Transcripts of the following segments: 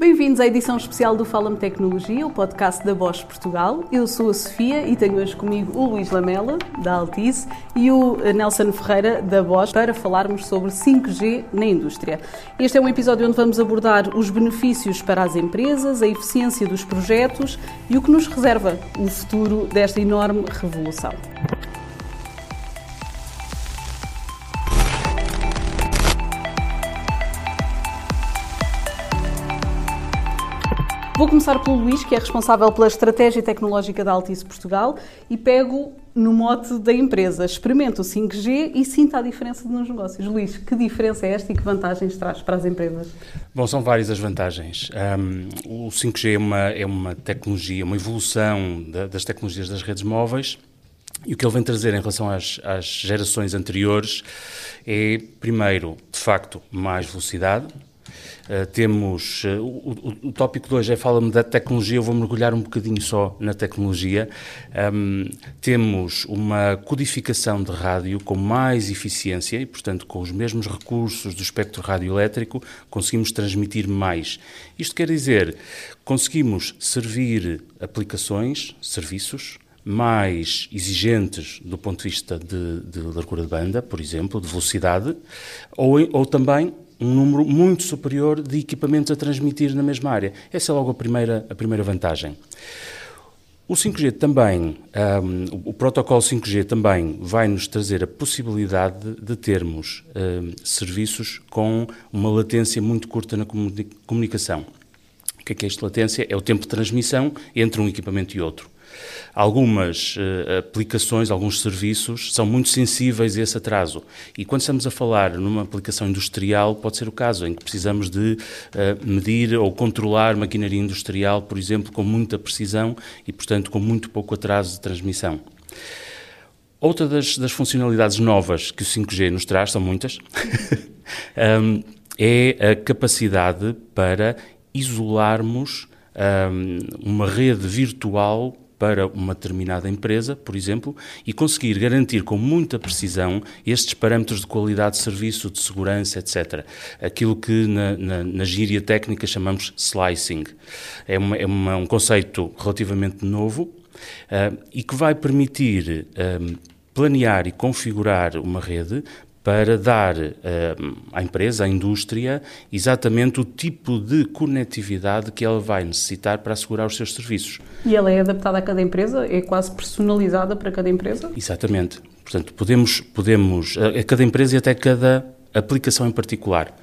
Bem-vindos à edição especial do Fala-me Tecnologia, o podcast da Bosch Portugal. Eu sou a Sofia e tenho hoje comigo o Luís Lamela, da Altice, e o Nelson Ferreira, da Bosch, para falarmos sobre 5G na indústria. Este é um episódio onde vamos abordar os benefícios para as empresas, a eficiência dos projetos e o que nos reserva o futuro desta enorme revolução. Vou começar pelo Luís, que é responsável pela estratégia tecnológica da Altice Portugal, e pego no mote da empresa. Experimento o 5G e sinta a diferença nos negócios. Luís, que diferença é esta e que vantagens traz para as empresas? Bom, são várias as vantagens. Um, o 5G é uma, é uma tecnologia, uma evolução da, das tecnologias das redes móveis. E o que ele vem trazer em relação às, às gerações anteriores é, primeiro, de facto, mais velocidade, Uh, temos uh, o, o, tópico de hoje é fala-me da tecnologia, eu vou mergulhar um bocadinho só na tecnologia. Um, temos uma codificação de rádio com mais eficiência e, portanto, com os mesmos recursos do espectro radioelétrico, conseguimos transmitir mais. Isto quer dizer, conseguimos servir aplicações, serviços, mais exigentes do ponto de vista de, de largura de banda, por exemplo, de velocidade, ou, ou também um número muito superior de equipamentos a transmitir na mesma área. Essa é logo a primeira, a primeira vantagem. O 5G também, um, o protocolo 5G também vai nos trazer a possibilidade de termos um, serviços com uma latência muito curta na comunicação. O que é que é esta latência? É o tempo de transmissão entre um equipamento e outro. Algumas uh, aplicações, alguns serviços são muito sensíveis a esse atraso. E quando estamos a falar numa aplicação industrial, pode ser o caso em que precisamos de uh, medir ou controlar maquinaria industrial, por exemplo, com muita precisão e, portanto, com muito pouco atraso de transmissão. Outra das, das funcionalidades novas que o 5G nos traz, são muitas, um, é a capacidade para isolarmos um, uma rede virtual para uma determinada empresa, por exemplo, e conseguir garantir com muita precisão estes parâmetros de qualidade de serviço, de segurança, etc. Aquilo que na, na, na gíria técnica chamamos slicing. É, uma, é uma, um conceito relativamente novo uh, e que vai permitir uh, planear e configurar uma rede para dar uh, à empresa, à indústria, exatamente o tipo de conectividade que ela vai necessitar para assegurar os seus serviços. E ela é adaptada a cada empresa? É quase personalizada para cada empresa? Exatamente. Portanto, podemos, podemos a, cada empresa e até cada aplicação em particular.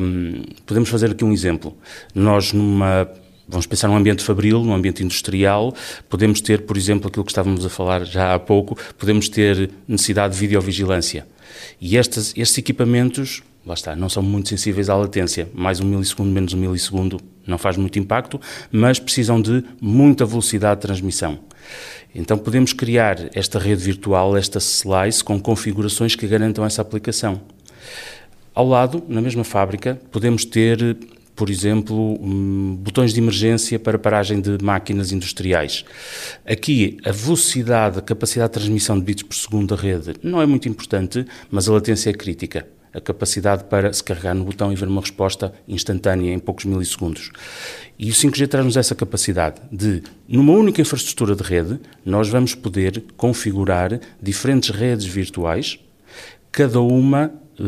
Um, podemos fazer aqui um exemplo. Nós, numa Vamos pensar num ambiente fabril, num ambiente industrial, podemos ter, por exemplo, aquilo que estávamos a falar já há pouco, podemos ter necessidade de videovigilância. E estes, equipamentos, lá está, não são muito sensíveis à latência. Mais um milissegundo, menos um milissegundo não faz muito impacto, mas precisam de muita velocidade de transmissão. Então podemos criar esta rede virtual, esta slice, com configurações que garantam essa aplicação. Ao lado, na mesma fábrica, podemos ter por exemplo, hum, botões de emergência para paragem de máquinas industriais. Aqui, a velocidade, a capacidade de transmissão de bits por segundo da rede não é muito importante, mas a latência é crítica. A capacidade para se carregar no botão e ver uma resposta instantânea em poucos milissegundos. E o 5G traz-nos essa capacidade de, numa única infraestrutura de rede, nós vamos poder configurar diferentes redes virtuais, cada uma eh,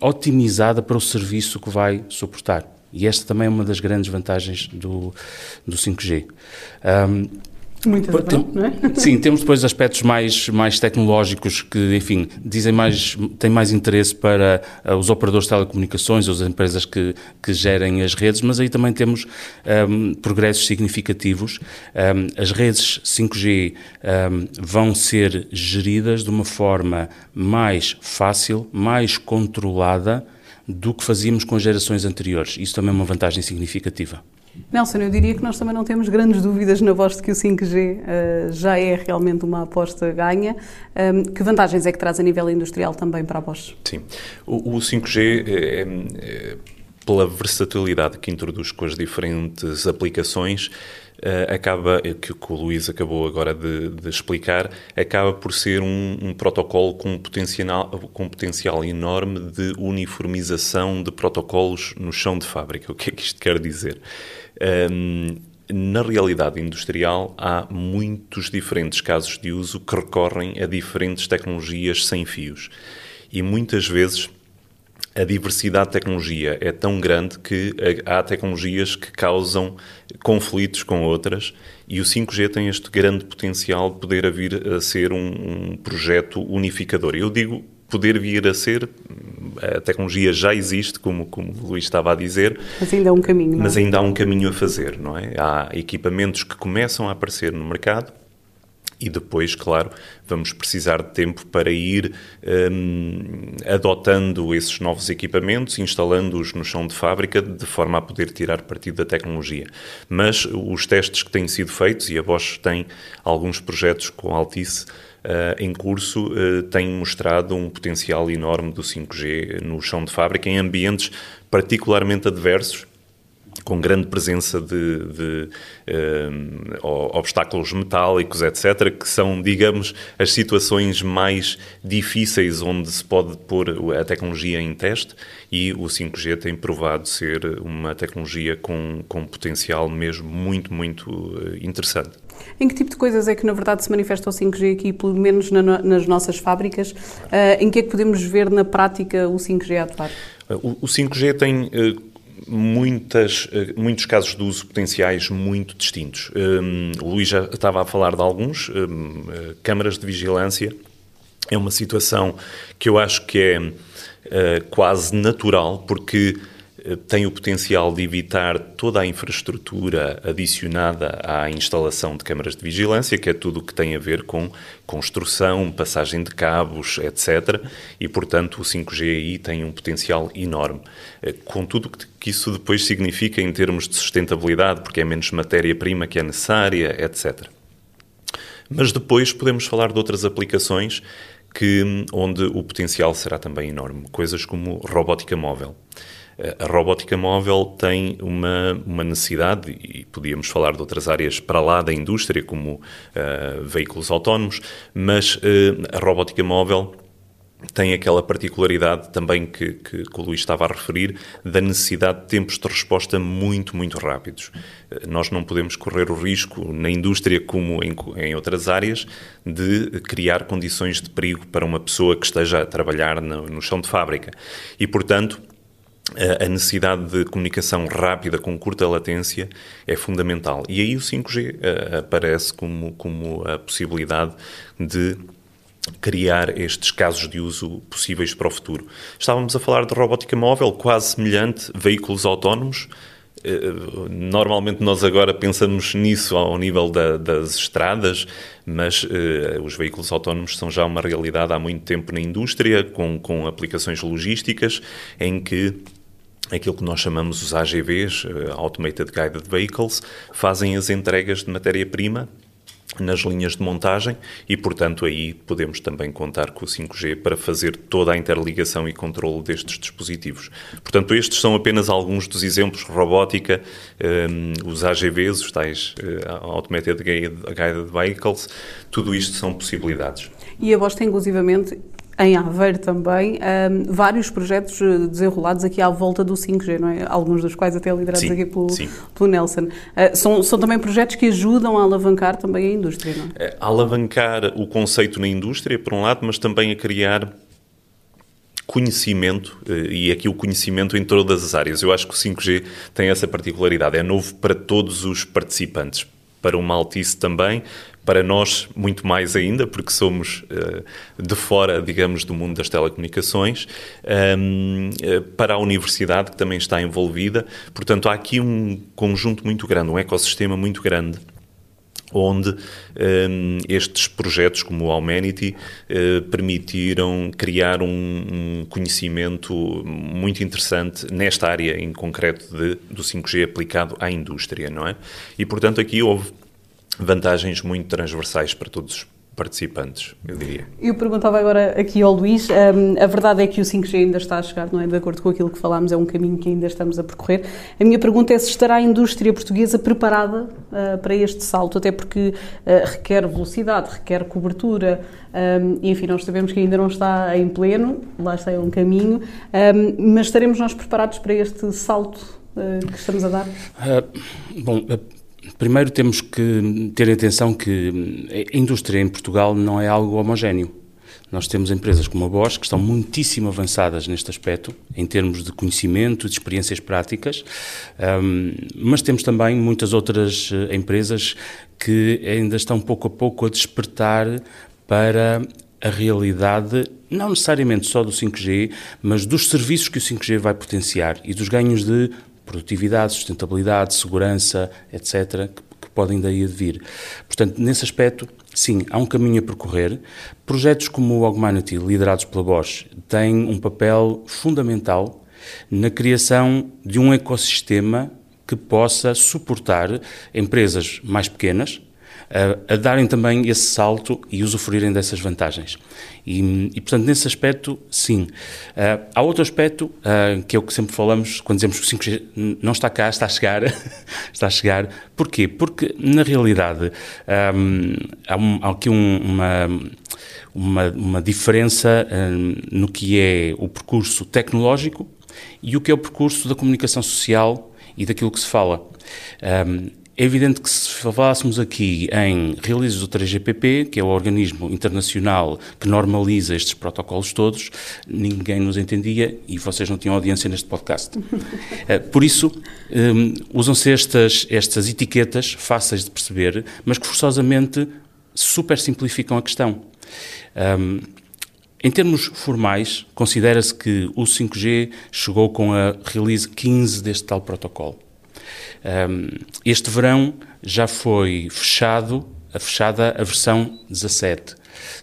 otimizada para o serviço que vai suportar. E esta também é uma das grandes vantagens do, do 5G. Um, Muitas tem, não é? Sim, temos depois aspectos mais, mais tecnológicos que, enfim, dizem mais, têm mais interesse para uh, os operadores de telecomunicações, as empresas que, que gerem as redes, mas aí também temos um, progressos significativos. Um, as redes 5G um, vão ser geridas de uma forma mais fácil, mais controlada, do que fazíamos com gerações anteriores. Isso também é uma vantagem significativa. Nelson, eu diria que nós também não temos grandes dúvidas na voz de que o 5G uh, eh, já é realmente uma aposta ganha. Um, que vantagens é que traz a nível industrial também para a Bosch? Sim, o, o 5G é, é pela versatilidade que introduz com as diferentes aplicações, acaba, que, que o Luís acabou agora de, de explicar, acaba por ser um, um, protocolo com potencial, com potencial enorme de uniformização de protocolos no chão de fábrica. O que é que isto quer dizer? Um, na realidade industrial, há muitos diferentes casos de uso que recorrem a diferentes tecnologias sem fios. E muitas vezes a diversidade de tecnologia é tão grande que há tecnologias que causam conflitos com outras e o 5G tem este grande potencial de poder vir a ser um, um projeto unificador. Eu digo poder vir a ser, a tecnologia já existe, como, como o Luís estava a dizer. Mas ainda há um caminho, Mas é? ainda há um caminho a fazer, não é? Há equipamentos que começam a aparecer no mercado e depois, claro, vamos precisar de tempo para ir um, adotando esses novos equipamentos, instalando-os no chão de fábrica, de forma a poder tirar partido da tecnologia. Mas os testes que têm sido feitos, e a Bosch tem alguns projetos com Altice uh, em curso, uh, têm mostrado um potencial enorme do 5G no chão de fábrica, em ambientes particularmente adversos, com grande presença de, de uh, obstáculos metálicos, etc., que são, digamos, as situações mais difíceis onde se pode pôr a tecnologia em teste e o 5G tem provado ser uma tecnologia com, com potencial mesmo muito, muito eh, interessante. Em que tipo de coisas é que, na verdade, se manifesta o 5G aqui, pelo menos na, nas nossas fábricas? Uh, em que é que podemos ver na prática o 5G atuar? O, o 5G tem uh, muitas, eh, muitos casos de uso potenciais muito distintos. Um, o Luís já estava a falar de alguns. Um, eh, câmaras de vigilância é uma situação que eu acho que é uh, quase natural, porque tem o potencial de evitar toda a infraestrutura adicionada à instalação de câmaras de vigilância, que é tudo o que tem a ver com construção, passagem de cabos, etc. E, portanto, o 5G aí tem um potencial enorme. Eh, com tudo o que isso depois significa em termos de sustentabilidade, porque é menos matéria-prima que é necessária, etc. Mas depois podemos falar de outras aplicações que, onde o potencial será também enorme, coisas como robótica móvel. A robótica móvel tem uma, uma necessidade, e podíamos falar de outras áreas para lá da indústria, como uh, veículos autónomos, mas uh, a robótica móvel tem aquela particularidade também que, que, que, o Luís estava a referir, da necessidade de tempos de resposta muito, muito rápidos. Eh, nós não podemos correr o risco, na indústria como em, em outras áreas, de criar condições de perigo para uma pessoa que esteja a trabalhar no, no chão de fábrica. E, portanto, a necessidade de comunicação rápida com curta latência é fundamental. E aí o 5G uh, aparece como, como a possibilidade de criar estes casos de uso possíveis para o futuro. Estávamos a falar de robótica móvel, quase semelhante, veículos autónomos. Eh, normalmente nós agora pensamos nisso ao nível da, das estradas, mas uh, os veículos autónomos são já uma realidade há muito tempo na indústria, com, com aplicações logísticas, em que aquilo que nós chamamos os AGVs, eh, Automated Guided Vehicles, fazem as entregas de matéria-prima nas linhas de montagem e, portanto, aí podemos também contar com o 5G para fazer toda a interligação e controle destes dispositivos. Portanto, estes são apenas alguns dos exemplos, robótica, um, ehm, os AGVs, os tais uh, Automated Guided Vehicles, tudo isto são possibilidades. E a Bosch tem, inclusivamente, em Aveiro também, um, vários projetos eh, desenrolados aqui à volta do 5G, não é? Alguns dos quais até liderados sim, aqui pelo, pelo Nelson. Uh, são, são também projetos que ajudam a alavancar também a indústria, não é? é? A alavancar o conceito na indústria, por um lado, mas também a criar conhecimento, eh, e aqui o conhecimento em todas as áreas. Eu acho que o 5G tem essa particularidade, é novo para todos os participantes, para o Maltice também, para nós, muito mais ainda, porque somos uh, de fora, digamos, do mundo das telecomunicações, ehm, uh, para a universidade, que também está envolvida. Portanto, há aqui um conjunto muito grande, um ecossistema muito grande onde um, estes projetos como o Humanity uh, permitiram criar um, um, conhecimento muito interessante nesta área em concreto de, do 5G aplicado à indústria, não é? E, portanto, aqui houve vantagens muito transversais para todos participantes, eu diria. Eu perguntava agora aqui ao Luís, um, a verdade é que o 5G ainda está a chegar, não é? De acordo com aquilo que falámos, é um caminho que ainda estamos a percorrer. A minha pergunta é se estará a indústria portuguesa preparada uh, para este salto, até porque uh, requer velocidade, requer cobertura, um, e enfim, nós sabemos que ainda não está em pleno, lá está é um caminho, um, mas estaremos nós preparados para este salto uh, que estamos a dar? bom, Primeiro temos que ter atenção que a indústria em Portugal não é algo homogéneo. Nós temos empresas como a Bosch que estão muitíssimo avançadas neste aspecto, em termos de conhecimento, de experiências práticas, um, mas temos também muitas outras eh, empresas que ainda estão pouco a pouco a despertar para a realidade, não necessariamente só do 5G, mas dos serviços que o 5G vai potenciar e dos ganhos de produtividade, sustentabilidade, segurança, etc., que, que podem daí advir. Portanto, nesse aspecto, sim, há um caminho a percorrer. Projetos como o Augmanity, liderados pela Bosch, têm um papel fundamental na criação de um ecossistema que possa suportar empresas mais pequenas, a, a, darem também esse salto e usufruírem dessas vantagens. E, e portanto, nesse aspecto, sim. Uh, há outro aspecto, uh, que é o que sempre falamos quando dizemos que o 5G não está cá, está a chegar. está a chegar. Porquê? Porque, na realidade, um, há, um, há, aqui um, uma, uma, uma, diferença um, no que é o percurso tecnológico e o que é o percurso da comunicação social e daquilo que se fala. Um, é evidente que se falássemos aqui em releases do 3GPP, que é o organismo internacional que normaliza estes protocolos todos, ninguém nos entendia e vocês não tinham audiência neste podcast. Eh, por isso, um, usam-se estas, estas etiquetas fáceis de perceber, mas que forçosamente super simplificam a questão. Um, em termos formais, considera-se que o 5G chegou com a release 15 deste tal protocolo. Este verão já foi fechado, a fechada a versão 17.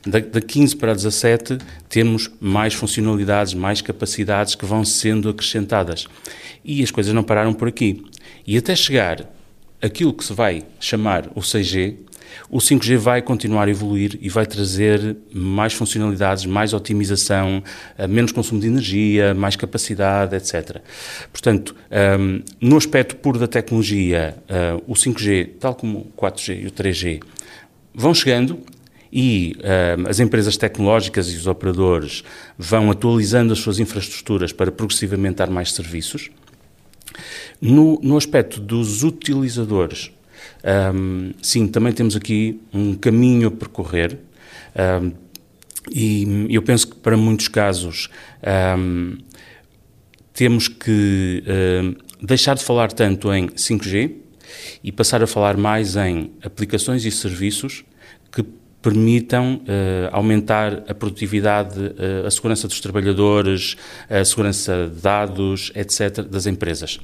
Da, da 15 para 17 temos mais funcionalidades, mais capacidades que vão sendo acrescentadas. E as coisas não pararam por aqui. E até chegar aquilo que se vai chamar o 6G, o 5G vai continuar a evoluir e vai trazer mais funcionalidades, mais otimização, eh, menos consumo de energia, mais capacidade, etc. Portanto, um, ehm, no aspecto puro da tecnologia, uh, o 5G, tal como o 4G e o 3G, vão chegando e uh, as empresas tecnológicas e os operadores vão atualizando as suas infraestruturas para progressivamente dar mais serviços. No, no aspecto dos utilizadores, um, sim, também temos aqui um caminho a percorrer. Um, e eu penso que para muitos casos um, temos que deixar de falar tanto em 5G e passar a falar mais em aplicações e serviços que permitam uh, aumentar a produtividade, uh, a segurança dos trabalhadores, a segurança de dados, etc., das empresas.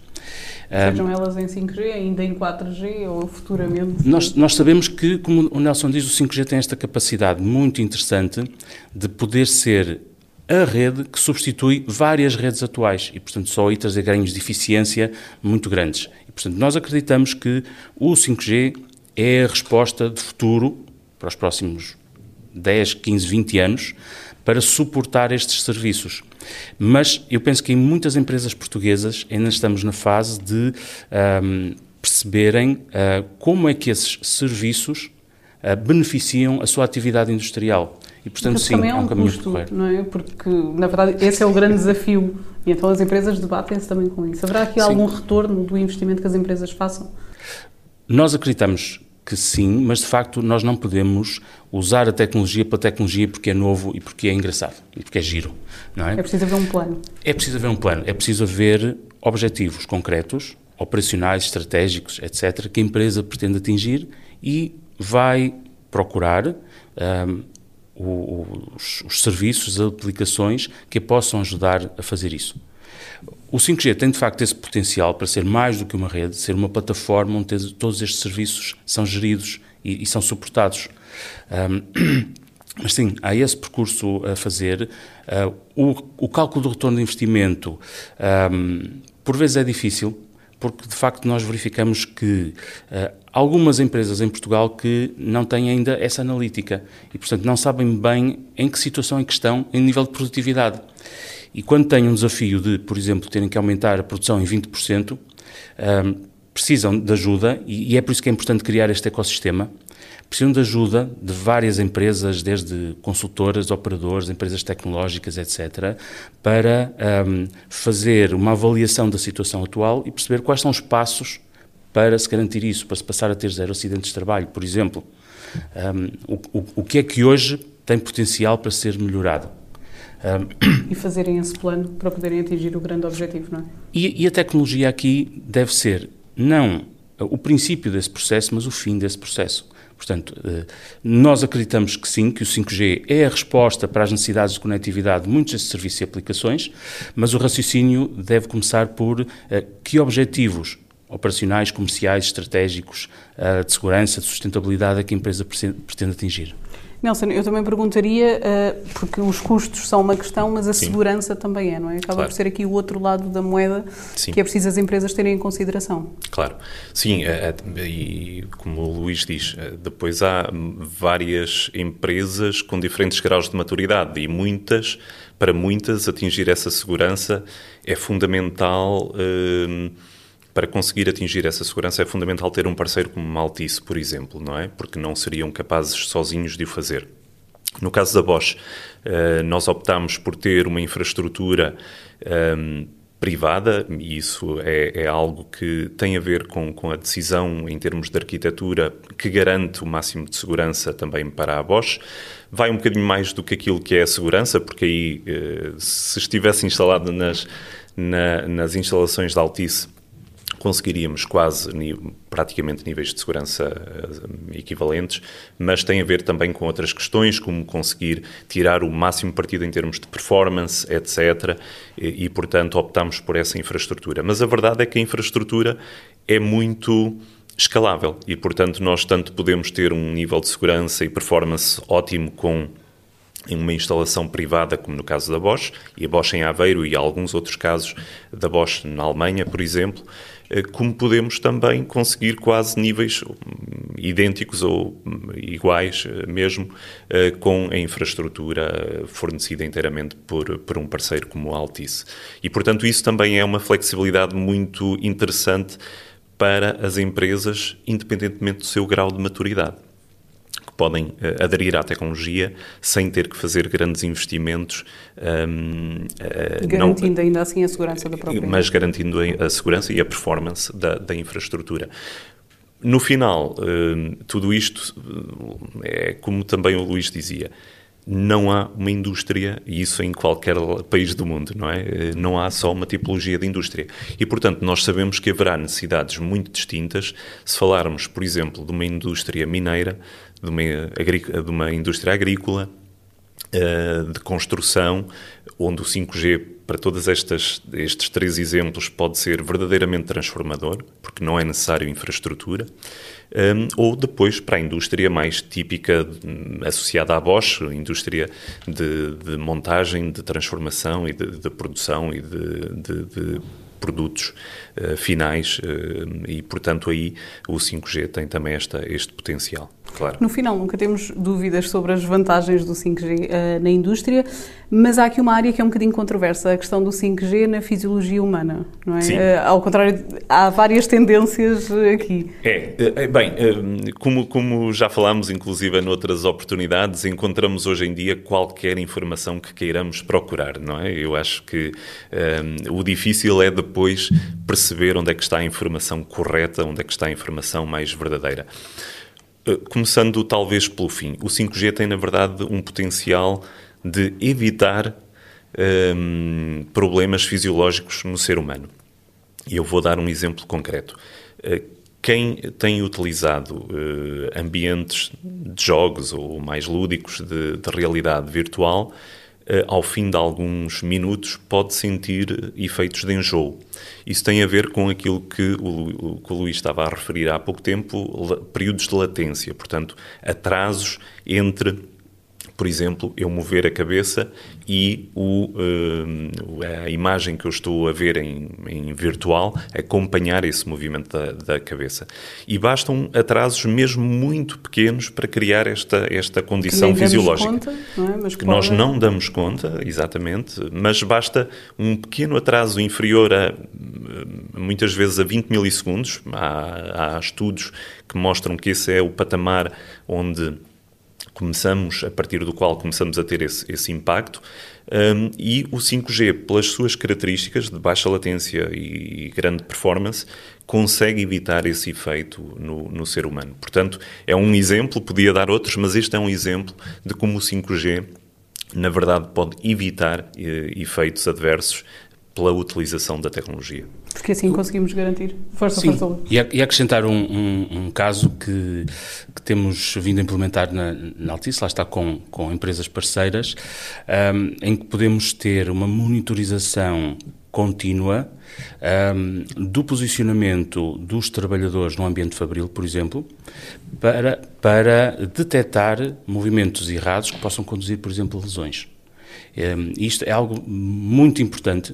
Sejam elas em 5G, ainda em 4G ou futuramente? Nós, nós sabemos que, como o Nelson diz, o 5G tem esta capacidade muito interessante de poder ser a rede que substitui várias redes atuais e, portanto, só aí trazer ganhos de eficiência muito grandes. E, portanto, nós acreditamos que o 5G é a resposta de futuro para os próximos 10, 15, 20 anos para suportar estes serviços. Mas eu penso que em muitas empresas portuguesas ainda estamos na fase de um, perceberem uh, como é que esses serviços uh, beneficiam a sua atividade industrial. E, portanto, sim, é um, é um caminho custo, a Não é? Porque, na verdade, esse é o grande desafio. E então as empresas debatem-se também com isso. Haverá aqui sim. algum retorno do investimento que as empresas façam? Nós acreditamos que sim, mas de facto nós não podemos usar a tecnologia pela tecnologia porque é novo e porque é engraçado e porque é giro, não é? É preciso haver um plano. É preciso haver um plano, é preciso haver objetivos concretos, operacionais, estratégicos, etc., que a empresa pretende atingir e vai procurar um, os, os serviços, as aplicações que a possam ajudar a fazer isso. O 5G tem de facto esse potencial para ser mais do que uma rede, ser uma plataforma onde todos estes serviços são geridos e, e são suportados. Um, mas sim, há esse percurso a fazer. Uh, o, o, cálculo do retorno de investimento, um, por vezes é difícil, porque de facto nós verificamos que uh, algumas empresas em Portugal que não têm ainda essa analítica e, portanto, não sabem bem em que situação é que estão em nível de produtividade. E quando têm um desafio de, por exemplo, terem que aumentar a produção em 20%, um, precisam de ajuda e, e é por isso que é importante criar este ecossistema precisam de ajuda de várias empresas, desde consultoras, operadores, empresas tecnológicas, etc., para um, fazer uma avaliação da situação atual e perceber quais são os passos para se garantir isso, para se passar a ter zero acidentes de trabalho, por exemplo. Um, o, o, o que é que hoje tem potencial para ser melhorado? E fazerem esse plano para poderem atingir o grande objetivo, não é? E, e a tecnologia aqui deve ser não o princípio desse processo, mas o fim desse processo. Portanto, eh, nós acreditamos que sim, que o 5G é a resposta para as necessidades de conectividade de muitos desses serviços e aplicações, mas o raciocínio deve começar por eh, que objetivos operacionais, comerciais, estratégicos, eh, de segurança, de sustentabilidade é que a empresa pretende atingir. Nelson, eu também perguntaria, uh, porque os custos são uma questão, mas a Sim. segurança também é, não é? Acaba claro. por ser aqui o outro lado da moeda Sim. que é preciso as empresas terem em consideração. Claro. Sim, é, é, e como o Luís diz, depois há várias empresas com diferentes graus de maturidade e muitas, para muitas, atingir essa segurança é fundamental. Uh, para conseguir atingir essa segurança é fundamental ter um parceiro como Maltice, por exemplo, não é? Porque não seriam capazes sozinhos de o fazer. No caso da Bosch, eh, nós optámos por ter uma infraestrutura ehm, privada, e isso é, é, algo que tem a ver com, com a decisão em termos de arquitetura que garante o máximo de segurança também para a Bosch. Vai um bocadinho mais do que aquilo que é a segurança, porque aí, eh, se estivesse instalado nas, na, nas instalações da Altice, conseguiríamos quase praticamente níveis de segurança eh, equivalentes, mas tem a ver também com outras questões, como conseguir tirar o máximo partido em termos de performance, etc. E, e portanto, optamos por essa infraestrutura. Mas a verdade é que a infraestrutura é muito escalável e, portanto, nós tanto podemos ter um nível de segurança e performance ótimo com em uma instalação privada, como no caso da Bosch, e a Bosch em Aveiro e alguns outros casos da Bosch na Alemanha, por exemplo, eh, como podemos também conseguir quase níveis hum, idênticos ou hum, iguais eh, mesmo eh, com a infraestrutura fornecida inteiramente por, por um parceiro como a Altice. E, portanto, isso também é uma flexibilidade muito interessante para as empresas, independentemente do seu grau de maturidade podem uh, aderir à tecnologia sem ter que fazer grandes investimentos. Um, uh, eh, garantindo não, ainda assim a segurança da própria. Mas garantindo a, a segurança e a performance da, da infraestrutura. No final, uh, tudo isto é como também o Luís dizia, não há uma indústria, e isso em qualquer país do mundo, não é? Não há só uma tipologia de indústria. E, portanto, nós sabemos que haverá necessidades muito distintas. Se falarmos, por exemplo, de uma indústria mineira, de uma, de uma indústria agrícola, eh, de construção, onde o 5G, para todos estes três exemplos, pode ser verdadeiramente transformador, porque não é necessário infraestrutura, um, eh, ou depois para a indústria mais típica associada à Bosch, indústria de, de montagem, de transformação e de, de produção e de, de produtos uh, finais uh, e, portanto, aí o 5G tem também esta, este potencial. Claro. No final, nunca temos dúvidas sobre as vantagens do 5G uh, eh, na indústria, mas há aqui uma área que é um bocadinho controversa, a questão do 5G na fisiologia humana, não é? Sim. Ao contrário, há várias tendências aqui. É, bem, como, como já falámos, inclusive, noutras oportunidades, encontramos hoje em dia qualquer informação que queiramos procurar, não é? Eu acho que um, o difícil é depois perceber onde é que está a informação correta, onde é que está a informação mais verdadeira. Eh, começando talvez pelo fim, o 5G tem na verdade um potencial de evitar um, ehm, problemas fisiológicos no ser humano. E eu vou dar um exemplo concreto. Eh, quem tem utilizado uh, ambientes de jogos ou mais lúdicos de, de realidade virtual ao fim de alguns minutos, pode sentir efeitos de enjoo. Isso tem a ver com aquilo que o, que o Luís estava a referir há pouco tempo, períodos de latência, portanto, atrasos entre por exemplo, eu mover a cabeça e o, uh, a imagem que eu estou a ver em, em virtual acompanhar esse movimento da, da, cabeça. E bastam atrasos mesmo muito pequenos para criar esta, esta condição que fisiológica. Conta, não é? que nós não damos conta, exatamente, mas basta um pequeno atraso inferior a muitas vezes a 20 milissegundos. Há, há estudos que mostram que esse é o patamar onde começamos, a partir do qual começamos a ter esse, esse impacto. Um, e o 5G, pelas suas características de baixa latência e grande performance, consegue evitar esse efeito no, no, ser humano. Portanto, é um exemplo, podia dar outros, mas este é um exemplo de como o 5G, na verdade, pode evitar eh, efeitos adversos pela utilização da tecnologia. Porque assim conseguimos garantir. Força, Sim. força. E, e acrescentar um, um, um caso que, que, temos vindo a implementar na, na Altice, lá está com, com empresas parceiras, um, em que podemos ter uma monitorização contínua um, do posicionamento dos trabalhadores no ambiente fabril, por exemplo, para, para detectar movimentos errados que possam conduzir, por exemplo, lesões. Um, isto é algo muito importante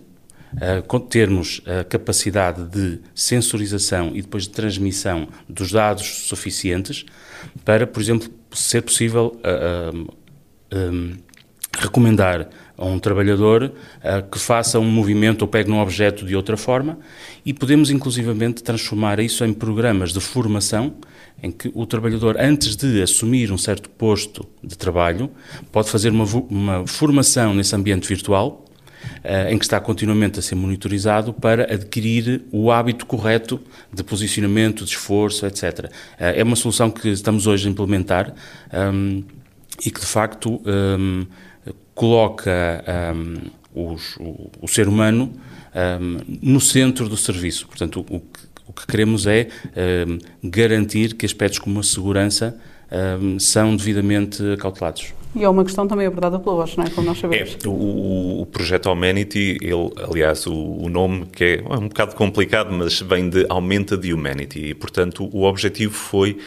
uh, termos a capacidade de sensorização e depois de transmissão dos dados suficientes para, por exemplo, ser possível uh, uh, um, recomendar a um trabalhador uh, que faça um movimento ou pegue num objeto de outra forma e podemos inclusivamente transformar isso em programas de formação em que o trabalhador, antes de assumir um certo posto de trabalho, pode fazer uma, uma formação nesse ambiente virtual eh, em que está continuamente a ser monitorizado para adquirir o hábito correto de posicionamento, de esforço, etc. Eh, é uma solução que estamos hoje a implementar um, ehm, e que, de facto, um, ehm, coloca um, ehm, os, o, o, ser humano no centro do serviço. Portanto, o, o que queremos é garantir que aspectos como a segurança são devidamente cautelados. E é uma questão também abordada pela voz, não é? Como nós sabemos. É, o, o projeto Humanity, ele, aliás, o, o, nome que é, é um bocado complicado, mas vem de Aumenta the Humanity. E, portanto, o objetivo foi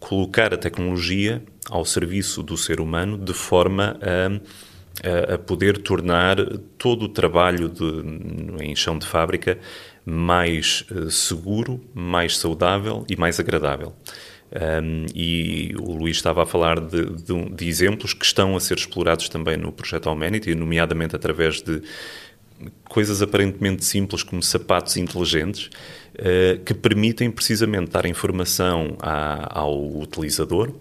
colocar a tecnologia ao serviço do ser humano de forma a, a, a poder tornar todo o trabalho de, em chão de fábrica mais uh, seguro, mais saudável e mais agradável. Um, e o Luís estava a falar de, de, de, exemplos que estão a ser explorados também no projeto Humanity, nomeadamente através de coisas aparentemente simples como sapatos inteligentes uh, que permitem precisamente dar informação ao utilizador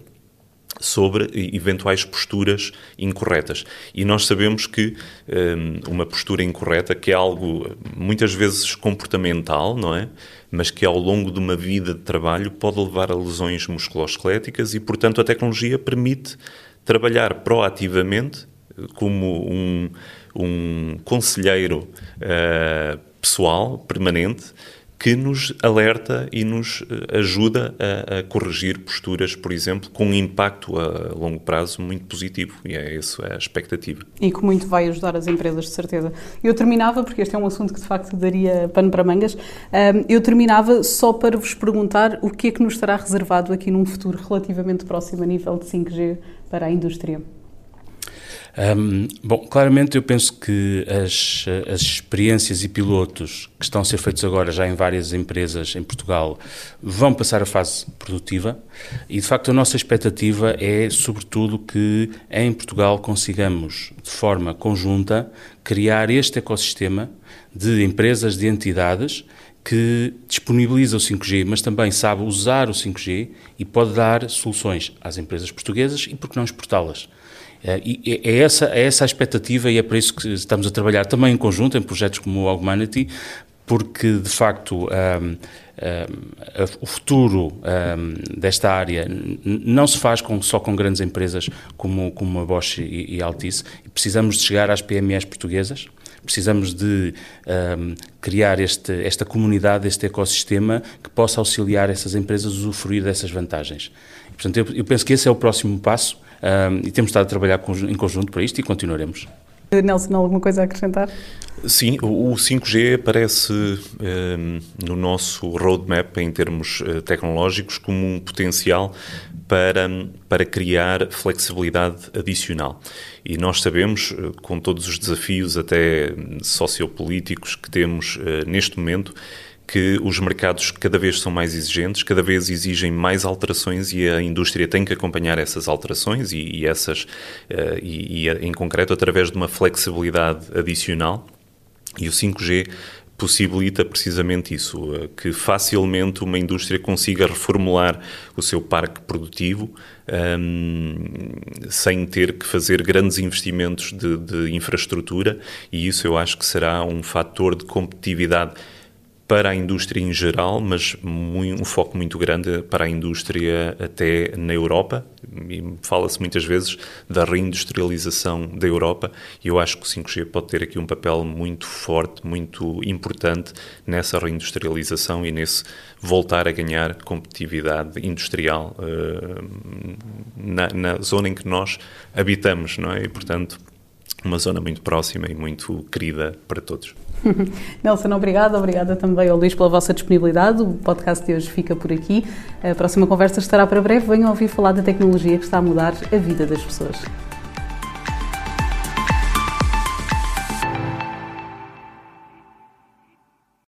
sobre eventuais posturas incorretas. E nós sabemos que um, uma postura incorreta, que é algo muitas vezes comportamental, não é? Mas que ao longo de uma vida de trabalho pode levar a lesões musculoesqueléticas e, portanto, a tecnologia permite trabalhar proativamente como um, um conselheiro uh, pessoal permanente que nos alerta e nos eh, ajuda a, a, corrigir posturas, por exemplo, com um impacto a longo prazo muito positivo. E é isso a expectativa. E que muito vai ajudar as empresas, de certeza. Eu terminava, porque este é um assunto que de facto daria pano para mangas, eu terminava só para vos perguntar o que é que nos estará reservado aqui num futuro relativamente próximo a nível de 5G para a indústria. Um, bom, claramente eu penso que as, as experiências e pilotos que estão a ser feitos agora já em várias empresas em Portugal vão passar a fase produtiva e de facto a nossa expectativa é sobretudo que em Portugal consigamos de forma conjunta criar este ecossistema de empresas, de entidades que disponibiliza o 5G, mas também sabe usar o 5G e pode dar soluções às empresas portuguesas e, por que não, exportá-las. Eh, e é essa, é essa a expectativa e é para isso que estamos a trabalhar também em conjunto em projetos como o Humanity, porque de facto um, um, o futuro um, desta área não se faz com, só com grandes empresas como, como a Bosch e, e Altice, precisamos de chegar às PMEs portuguesas, precisamos de criar este, esta comunidade, este ecossistema que possa auxiliar essas empresas a usufruir dessas vantagens. Portanto, eu, eu penso que esse é o próximo passo um, e temos estado a trabalhar em conjunto para isto e continuaremos. Nelson, alguma coisa a acrescentar? Sim, o 5G aparece um, no nosso roadmap em termos uh, tecnológicos como um potencial para, para criar flexibilidade adicional. E nós sabemos, uh, com todos os desafios até sociopolíticos que temos uh, neste momento, que os mercados cada vez são mais exigentes, cada vez exigem mais alterações e a indústria tem que acompanhar essas alterações e, e essas, uh, e, e, em concreto, através de uma flexibilidade adicional. E o 5G possibilita precisamente isso, eh, que facilmente uma indústria consiga reformular o seu parque produtivo um, ehm, sem ter que fazer grandes investimentos de, de infraestrutura e isso eu acho que será um fator de competitividade para a indústria em geral, mas um foco muito grande para a indústria até na Europa. Fala-se muitas vezes da reindustrialização da Europa e eu acho que o 5G pode ter aqui um papel muito forte, muito importante nessa reindustrialização e nesse voltar a ganhar competitividade industrial uh, na, na zona em que nós habitamos, não é? E, portanto, uma zona muito próxima e muito querida para todos. Nelson, obrigada. Obrigada também ao Luís pela vossa disponibilidade. O podcast de hoje fica por aqui. A próxima conversa estará para breve. Venham ouvir falar da tecnologia que está a mudar a vida das pessoas.